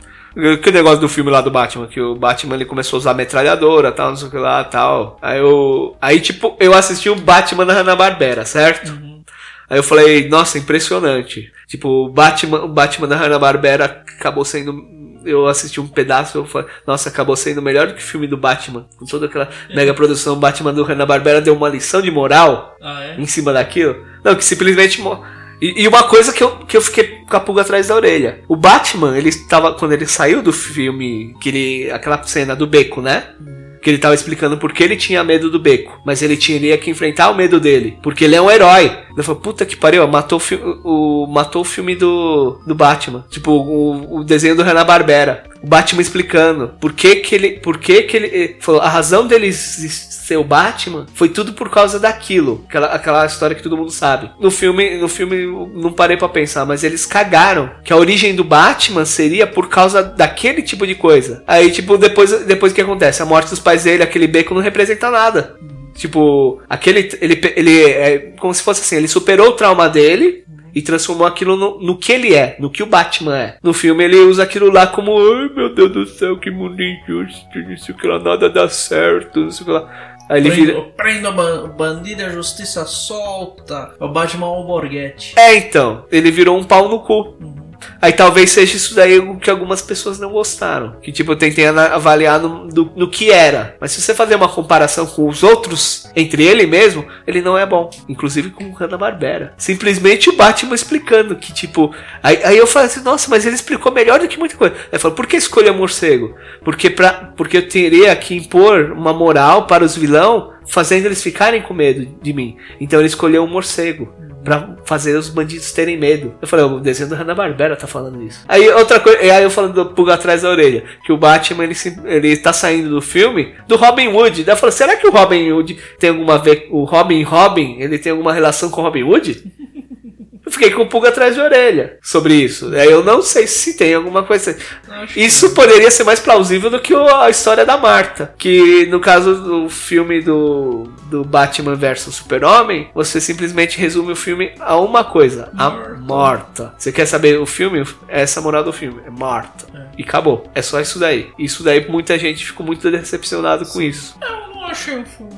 Que negócio do filme lá do Batman, que o Batman ele começou a usar metralhadora, tal, não sei o que lá, tal. Aí eu. Aí, tipo, eu assisti o Batman da Hanna-Barbera, certo? Uhum. Aí eu falei, nossa, impressionante. Tipo, o Batman, o Batman da Hanna-Barbera acabou sendo. Eu assisti um pedaço, eu falei, nossa, acabou sendo melhor do que o filme do Batman. Com toda aquela mega produção, o Batman do Hanna-Barbera deu uma lição de moral Ah, é? em cima daquilo. Não, que simplesmente. mo- E, e uma coisa que eu, que eu fiquei com a pulga atrás da orelha. O Batman, ele estava. Quando ele saiu do filme, que ele, aquela cena do beco, né? Que ele tava explicando por que ele tinha medo do beco. Mas ele tinha que enfrentar o medo dele. Porque ele é um herói. Ele falou, puta que pariu, matou o, o, matou o filme do, do Batman. Tipo, o, o desenho do Hanna-Barbera. O Batman explicando por que que ele... Por que que ele... ele Falou, a razão dele s- ser o Batman foi tudo por causa daquilo. Aquela, aquela história que todo mundo sabe. No filme, no filme não parei pra pensar, mas eles cagaram. Que a origem do Batman seria por causa daquele tipo de coisa. Aí, tipo, depois, depois que acontece? A morte dos pais dele, aquele beco não representa nada. Tipo, aquele. Ele, ele é como se fosse assim, ele superou o trauma dele e transformou aquilo no, no que ele é, no que o Batman é. No filme ele usa aquilo lá como, ai meu Deus do céu, que mundo injusto, não sei o que lá, nada dá certo, não sei o que lá. Aí ele vira. Prendo, prendo a ban- bandido a justiça solta. É o Batman Alborguete. É, então, ele virou um pau no cu. Aí talvez seja isso daí o que algumas pessoas não gostaram. Que tipo, eu tentei avaliar no, do- no que era. Mas se você fazer uma comparação com os outros, entre ele mesmo, ele não é bom. Inclusive com Hanna-Barbera. Simplesmente o Batman explicando que tipo... Aí, aí eu falei assim, nossa, mas ele explicou melhor do que muita coisa. Aí falou, por que escolher morcego? Porque, pra, porque eu teria que impor uma moral para os vilão, fazendo eles ficarem com medo de mim. Então ele escolheu um morcego. Pra fazer os bandidos terem medo. Eu falei, o desenho do Hanna-Barbera tá falando isso. Aí outra coisa, aí eu falando do pulga atrás da orelha, que o Batman ele, se- ele tá saindo do filme do Robin Hood. Daí eu falei, será que o Robin Hood tem alguma ver, o Robin Robin, ele tem alguma relação com o Robin Hood? Eu fiquei com pulga atrás da orelha sobre isso. Eu não sei se tem alguma coisa. Isso poderia ser mais plausível do que o- a história da Marta. Que no caso do filme do, do Batman vs Super-Homem, você simplesmente resume o filme a uma coisa: a Marta. Marta. Você quer saber o filme? Essa é a moral do filme: é Marta. É. E acabou. É só isso daí. Isso daí muita gente ficou muito decepcionado com isso. Eu não achei um filme.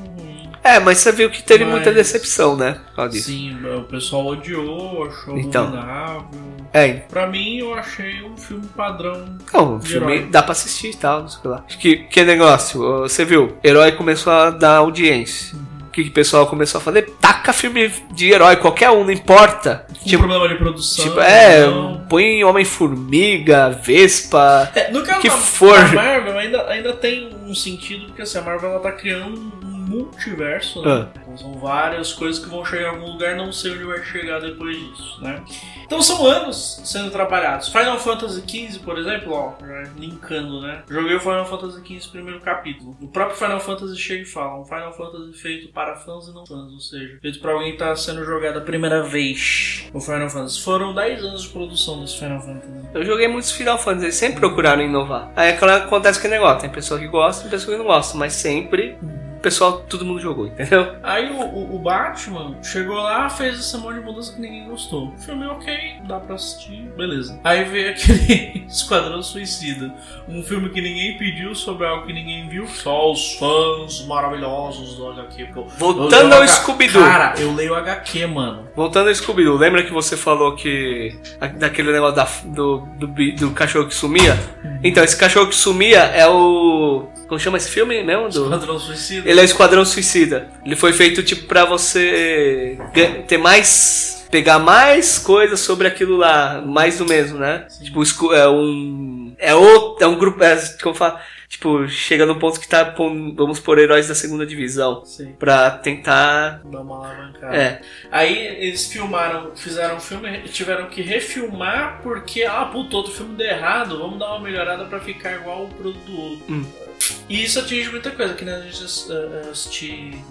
É, mas você viu que teve Mas- muita decepção, né? Sim, o pessoal odiou, achou Então. abominável. É, Pra mim, eu achei um filme padrão. Não, De filme herói. dá pra assistir e tal, não sei o que lá. Acho que, que negócio, você viu, herói começou a dar audiência. O que, o pessoal começou a fazer? Taca filme de herói, qualquer um, não importa. Com Tipo, problema de produção. tipo é, não. põe Homem-Formiga, Vespa. É, no caso que da, for. da Marvel ainda, ainda tem um sentido, porque assim, a Marvel ela tá criando um multiverso, né? Ah. Então são várias coisas que vão chegar em algum lugar, não sei onde vai chegar depois disso, né? Então são anos sendo trabalhados. Final Fantasy XV, por exemplo, ó, já linkando, né? Joguei o Final Fantasy XV primeiro capítulo. O próprio Final Fantasy chega e fala, um Final Fantasy feito para fãs e não fãs, ou seja, feito para alguém que tá sendo jogado a primeira vez. O Final Fantasy. Foram 10 anos de produção desse Final Fantasy. Eu joguei muitos Final Fantasy, eles sempre procuraram inovar. Aí aquela, acontece aquele negócio, tem pessoa que gosta e pessoa que não gosta, mas sempre o pessoal, todo mundo jogou, entendeu? Aí o, o- o Batman chegou lá, fez essa monte de mudança que ninguém gostou. O filme é ok, dá pra assistir, beleza. Aí veio aquele Esquadrão Suicida. Um filme que ninguém pediu sobre algo que ninguém viu. Só os fãs maravilhosos do HQ. Voltando ao H- Scooby-Doo. Cara, eu leio HQ, mano. Voltando ao Scooby-Doo, lembra que você falou que. daquele negócio da- do, do, do cachorro que sumia? Então, esse cachorro que sumia é o. Como chama esse filme mesmo? Do, Esquadrão Suicida. ele é o Esquadrão Suicida. Ele foi feito tipo pra você ter mais. pegar mais coisas sobre aquilo lá. Mais do mesmo, né? Tipo, escu- é um. É outro. É um grupo. É, como fala? Tipo, chega no ponto que tá. Vamos por heróis da segunda divisão. Sim, Pra tentar. dá uma alavancada. É. Aí eles filmaram, fizeram um filme e tiveram que refilmar porque, ah, puto, outro filme deu errado, vamos dar uma melhorada pra ficar igual o produto do outro. Hum. E isso atinge muita coisa, que nem a gente ass- eh, assistir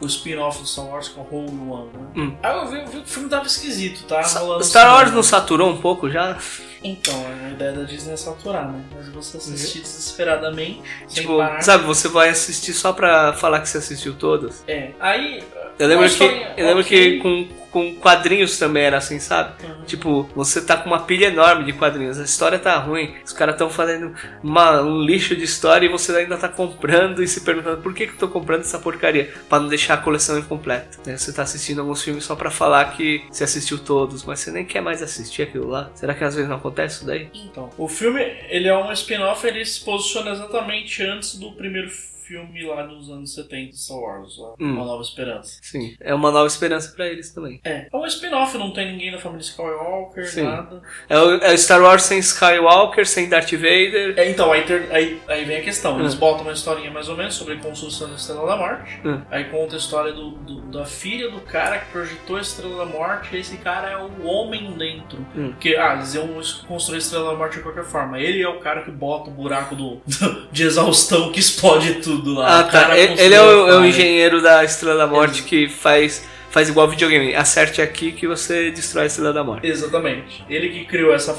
o, o spin-off do Star Wars com o Rogue One, né? Hum. Aí eu vi, vi que o filme tava esquisito, tá? Sa- Rolando Star Wars não saturou um pouco já? Então, a ideia da Disney é saturar, né? Mas você assistir desesperadamente, sem Tipo, sabe, você vai assistir só pra falar que você assistiu todas? É, aí... Eu lembro que, eu lembro ok. que com, com quadrinhos também era assim, sabe? Uhum. Tipo, você tá com uma pilha enorme de quadrinhos, a história tá ruim, os caras estão fazendo uma- um lixo de história e você ainda tá comprando e se perguntando por que, que eu tô comprando essa porcaria? Pra não deixar a coleção incompleta. né? Você tá assistindo alguns filmes só pra falar que você assistiu todos, mas você nem quer mais assistir aquilo lá. Será que às vezes não acontece isso daí? Então, o filme, ele é um spin-off, ele se posiciona exatamente antes do primeiro filme lá dos anos 70 de Star Wars, Hum. Uma Nova Esperança. Sim, é uma nova esperança pra eles também. É, é um spin-off, não tem ninguém da família Skywalker, Sim. nada. É o, é Star Wars sem Skywalker, sem Darth Vader. É, então, aí, ter- aí, aí vem a questão. Eles Hum. botam uma historinha mais ou menos sobre a construção da Estrela da Morte. Hum. Aí conta a história do, do- da filha do cara que projetou a Estrela da Morte. E esse cara é o homem dentro. Hum. Porque, ah, eles iam construir a Estrela da Morte de qualquer forma. Ele é o cara que bota o buraco do, de exaustão que explode tudo lá. Ah, tá. Ele, é, o, é o engenheiro da Estrela da Morte que faz, faz igual videogame. Acerte aqui que você destrói a Estrela da Morte. Exatamente. Ele que criou essa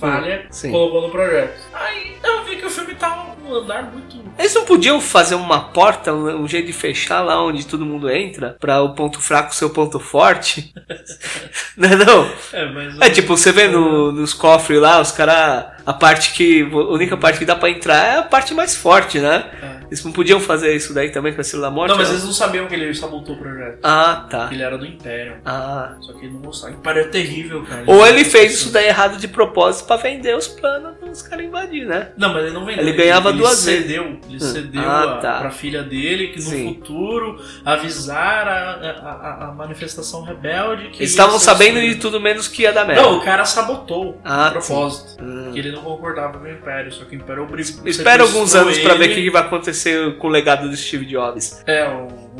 falha, Hum, sim. colocou no projeto. Aí eu vi que o filme tava num andar muito Eles não podiam fazer uma porta, um, um jeito de fechar lá onde todo mundo entra, pra o ponto fraco ser o ponto forte? não é não? É, mas. É tipo, você vê no- nos cofres lá, os caras. A parte que. A única parte que dá pra entrar é a parte mais forte, né? É. Eles não podiam fazer isso daí também com a Estrela da Morte? Não, mas não? eles não sabiam que ele sabotou o projeto. Ah, tá. Ele era do Império. Ah. Só que ele não gostava. O Império é terrível, cara. Ou ele fez isso daí errado de propósito pra vender os planos para os caras invadir, né? Não, mas ele não vendeu. Ele ganhava duas vezes. cedeu, Ele Hum. cedeu Ah, a, tá. pra filha dele que no Sim. futuro avisar a, a, a- manifestação rebelde que Eles estavam sabendo de tudo menos que ia dar merda. Não, o cara sabotou Ah, a propósito. Hum. Que ele não concordava com o Império, só que o Império obrigou. Espera alguns anos pra ver o que vai acontecer com o legado do Steve Jobs. É,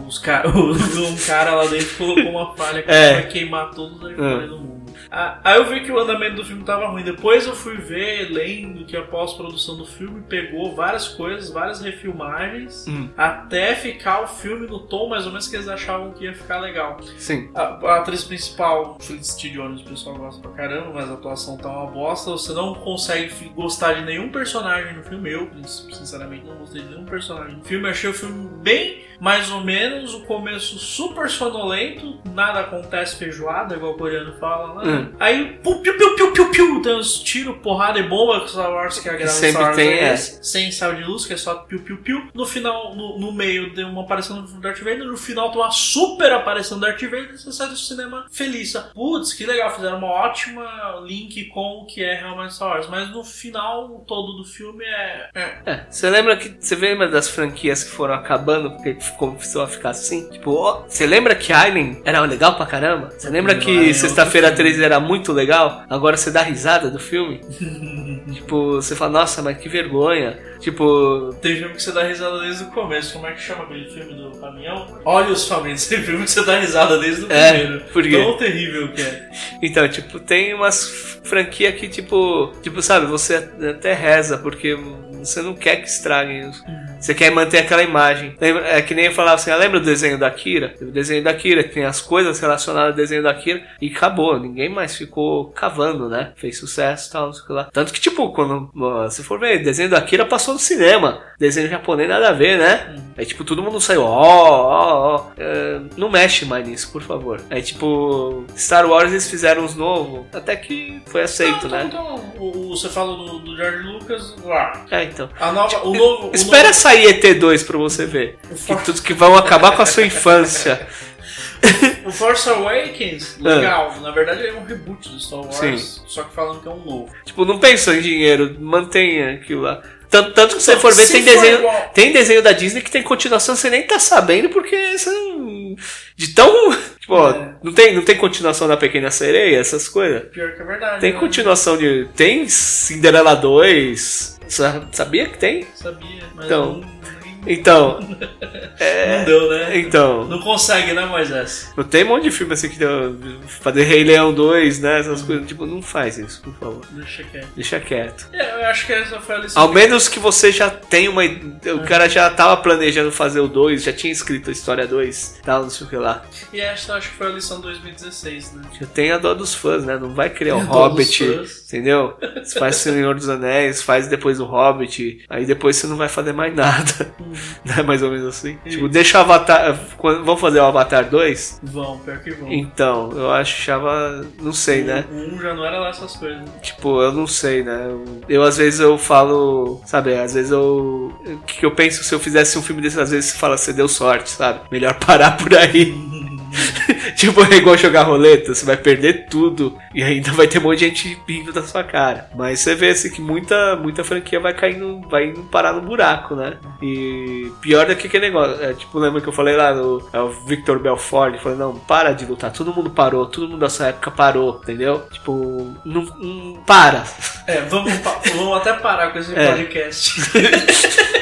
os cara, um cara lá dentro colocou uma falha que É. vai queimar todos os iPhones do mundo. Ah, Aí eu vi que o andamento do filme tava ruim. Depois eu fui ver, lendo que a pós-produção do filme pegou várias coisas, várias refilmagens, Hum. até ficar o filme no tom mais ou menos que eles achavam que ia ficar legal. Sim. A, a atriz principal, Felicity Jones, o pessoal gosta pra caramba, mas a atuação tá uma bosta. Você não consegue gostar de nenhum personagem no filme. Eu, sinceramente, não gostei de nenhum personagem no filme. Achei o filme bem mais ou menos. O começo super sonolento, nada acontece feijoada, igual o coreano fala, né? Hum. Aí, pu- piu, piu, piu, piu, piu, tem uns tiros, porrada e bomba que Star Wars que agrada Sempre Star Wars tem, é sem sabre de luz, que é só piu, piu, piu. No final, no, no meio, tem uma aparição do Darth Vader. No final, tem uma super aparição do Darth Vader. e Você sai do cinema feliz. Putz, que legal, fizeram uma ótima link com o que é realmente Star Wars. Mas no final todo do filme é. é. É, você lembra que. Você lembra das franquias que foram acabando porque começou a ficar assim? Tipo, ó, você lembra que Alien era legal pra caramba? Você lembra é que outro Sexta-feira filme. 13 era muito legal? Agora você dá risada do filme? tipo, você fala, nossa, mas que vergonha. Tipo, Tem filme que você dá risada desde o começo. Como é que chama aquele filme do caminhão? Olha os famintos. Tem filme que você dá risada desde o É, primeiro. por quê? Tão terrível que é. Então, tipo, tem umas franquia que, tipo, tipo, sabe, você até reza, porque você não quer que estraguem. os- Você quer manter aquela imagem. Lembra- É que nem eu falava assim, ah, lembra do desenho da Kira? O desenho da Kira, que tem as coisas relacionadas ao desenho da Kira, e acabou. Ninguém mais ficou cavando, né? Fez sucesso e tal, não sei o que lá. Tanto que, tipo, quando se for ver, desenho da Kira passou no cinema. Desenho japonês nada a ver, né? Aí, tipo, todo mundo saiu, ó, ó, ó. É, Não mexe mais nisso, por favor. Aí, tipo, Star Wars eles fizeram uns novos, até que foi aceito, Então, né? então, você fala do, do George Lucas lá. É, então. A nova, o novo. o Espera novo- sair ET2 pra você ver. Que, tudo que vão acabar com a sua infância. O Force Awakens, legal. Na verdade, é um reboot do Star Wars, Ah. Sim. só que falando que é um novo. Tipo, não pensou em dinheiro, mantenha aquilo lá. Tanto, tanto que você for ver, Se tem for desenho, igual- tem desenho da Disney que tem continuação, você nem tá sabendo, porque você não. De tão. Tipo, ó, É. não, tem, não tem continuação da Pequena Sereia, essas coisas? Pior que é verdade. Tem né? continuação de. Tem Cinderela 2. Sa- Sabia que tem? Sabia, mas Então. não, Então. não deu, né? Então. Não consegue, né, Moisés? Não tem um monte de filme assim que deu- fazer Rei Leão 2, né? Essas coisas. Tipo, não faz isso, por favor. Deixa quieto. Deixa quieto. É, eu acho que essa foi a lição. Ao menos que você já tenha uma. O cara já tava planejando fazer o 2, já tinha escrito a história 2, tal, não sei o que lá. E essa acho que foi a lição 2016, né? Já tem a dó dos fãs, né? Não vai criar o Tem Hobbit, entendeu? Você faz o Senhor dos Anéis, faz depois o Hobbit, aí depois você não vai fazer mais nada. Né? Mais ou menos assim. Tipo, deixa o Avatar. Vamos fazer o Avatar 2? Vão, pior que vão. Então, eu achava. Não sei, né? O 1 já não era lá essas coisas. Tipo, eu não sei, né? Eu, eu, às vezes eu falo, sabe? Às vezes eu. O que, que eu penso se eu fizesse um filme desse? Às vezes você fala, você deu sorte, sabe? Melhor parar por aí. tipo, é igual jogar roleta, você vai perder tudo e ainda vai ter um monte de gente rindo da sua cara. Mas você vê assim que muita, muita franquia vai caindo, vai indo parar no buraco, né? E pior do que aquele negócio. É, tipo, lembra que eu falei lá no é o Victor Belfort? Falou: não, para de lutar, todo mundo parou, todo mundo da sua época parou, entendeu? Tipo, não, não para. É, vamos, vamos até parar com esse É. podcast.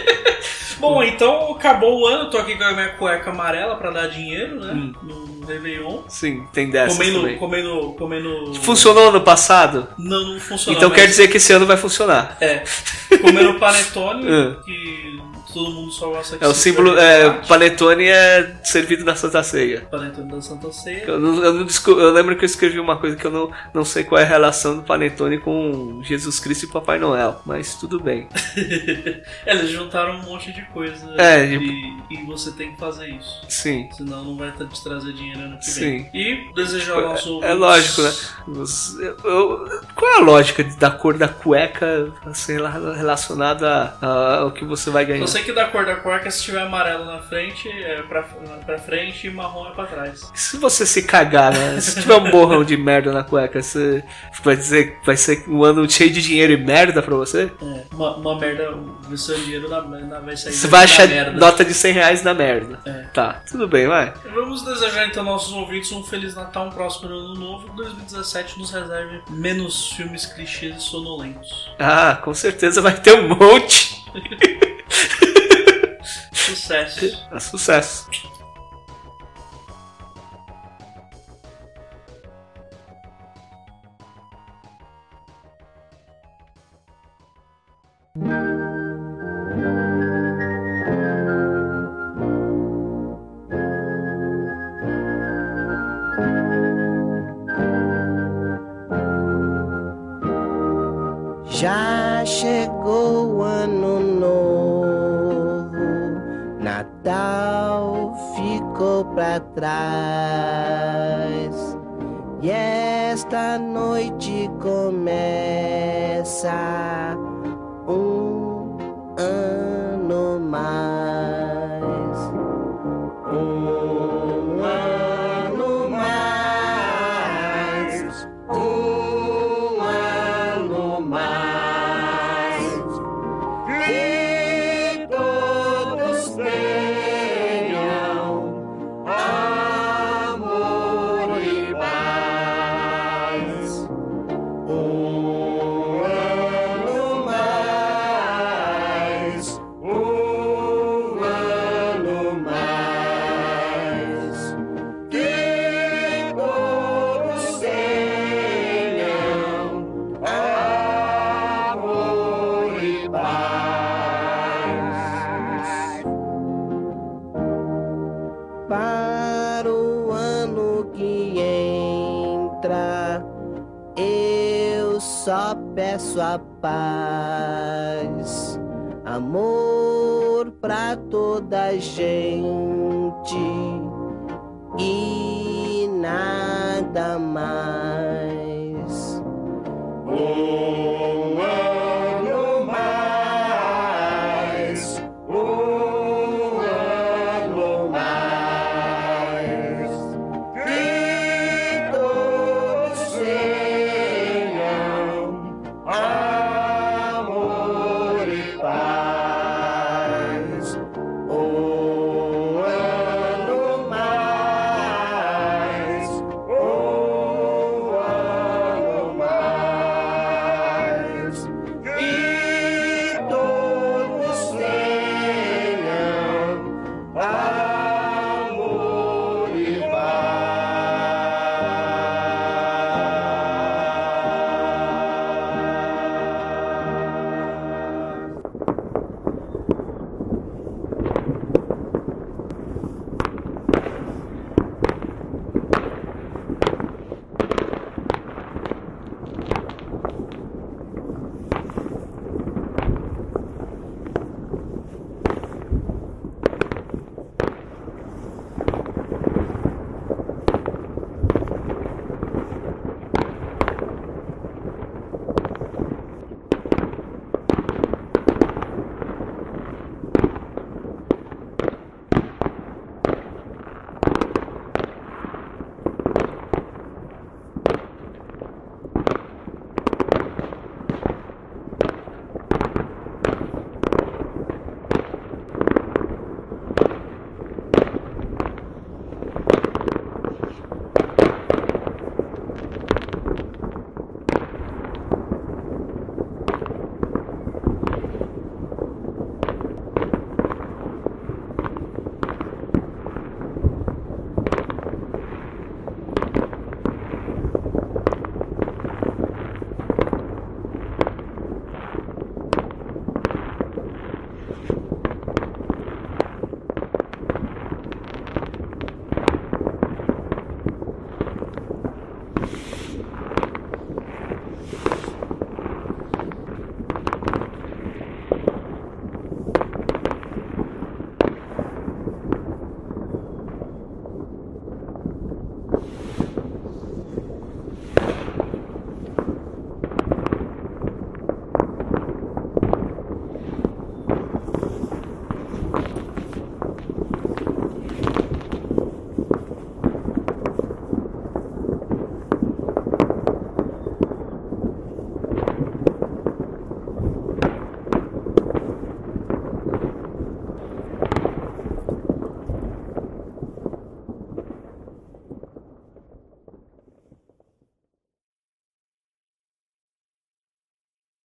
Bom, então acabou o ano, tô aqui com a minha cueca amarela pra dar dinheiro, né? Hum. No Réveillon. Sim, tem dessas Comendo, também. comendo, comendo. Funcionou ano passado? Não, não funcionou. então mas- quer dizer que esse ano vai funcionar. É. Comendo panetone, É. que todo mundo só gosta que É o símbolo. É, panetone é servido na Santa Ceia. Panetone da Santa Ceia. Eu, não- eu não eu lembro que eu escrevi uma coisa que eu não, não sei qual é a relação do panetone com Jesus Cristo e Papai Noel, mas tudo bem. É, Eles juntaram um monte de coisa. É, e, e você tem que fazer isso. Sim. Senão não vai te trazer dinheiro ano que Sim. vem. E desejar ao nosso É lógico, né? Você- eu- qual é a lógica de- da cor da cueca, lá, relacionada ao que você vai ganhar? Eu sei que da cor da cueca, se tiver amarelo na frente, é pra, pra frente e marrom é pra trás. E Se você se cagar, né? Se tiver um borrão de merda na cueca, você vai dizer que vai ser um ano cheio de dinheiro e merda pra você? É, uma, uma merda, o seu dinheiro na, na, vai sair Você vai achar merda. nota de 100 reais na merda. É. Tá, tudo bem, vai. Vamos desejar então aos nossos ouvintes um Feliz Natal, um próspero ano novo. 2017 nos reserve menos filmes clichês e sonolentos. Ah, com certeza vai ter um monte. Sucesso! É sucesso. Já chegou o ano novo, Natal ficou pra trás. E esta noite começa toda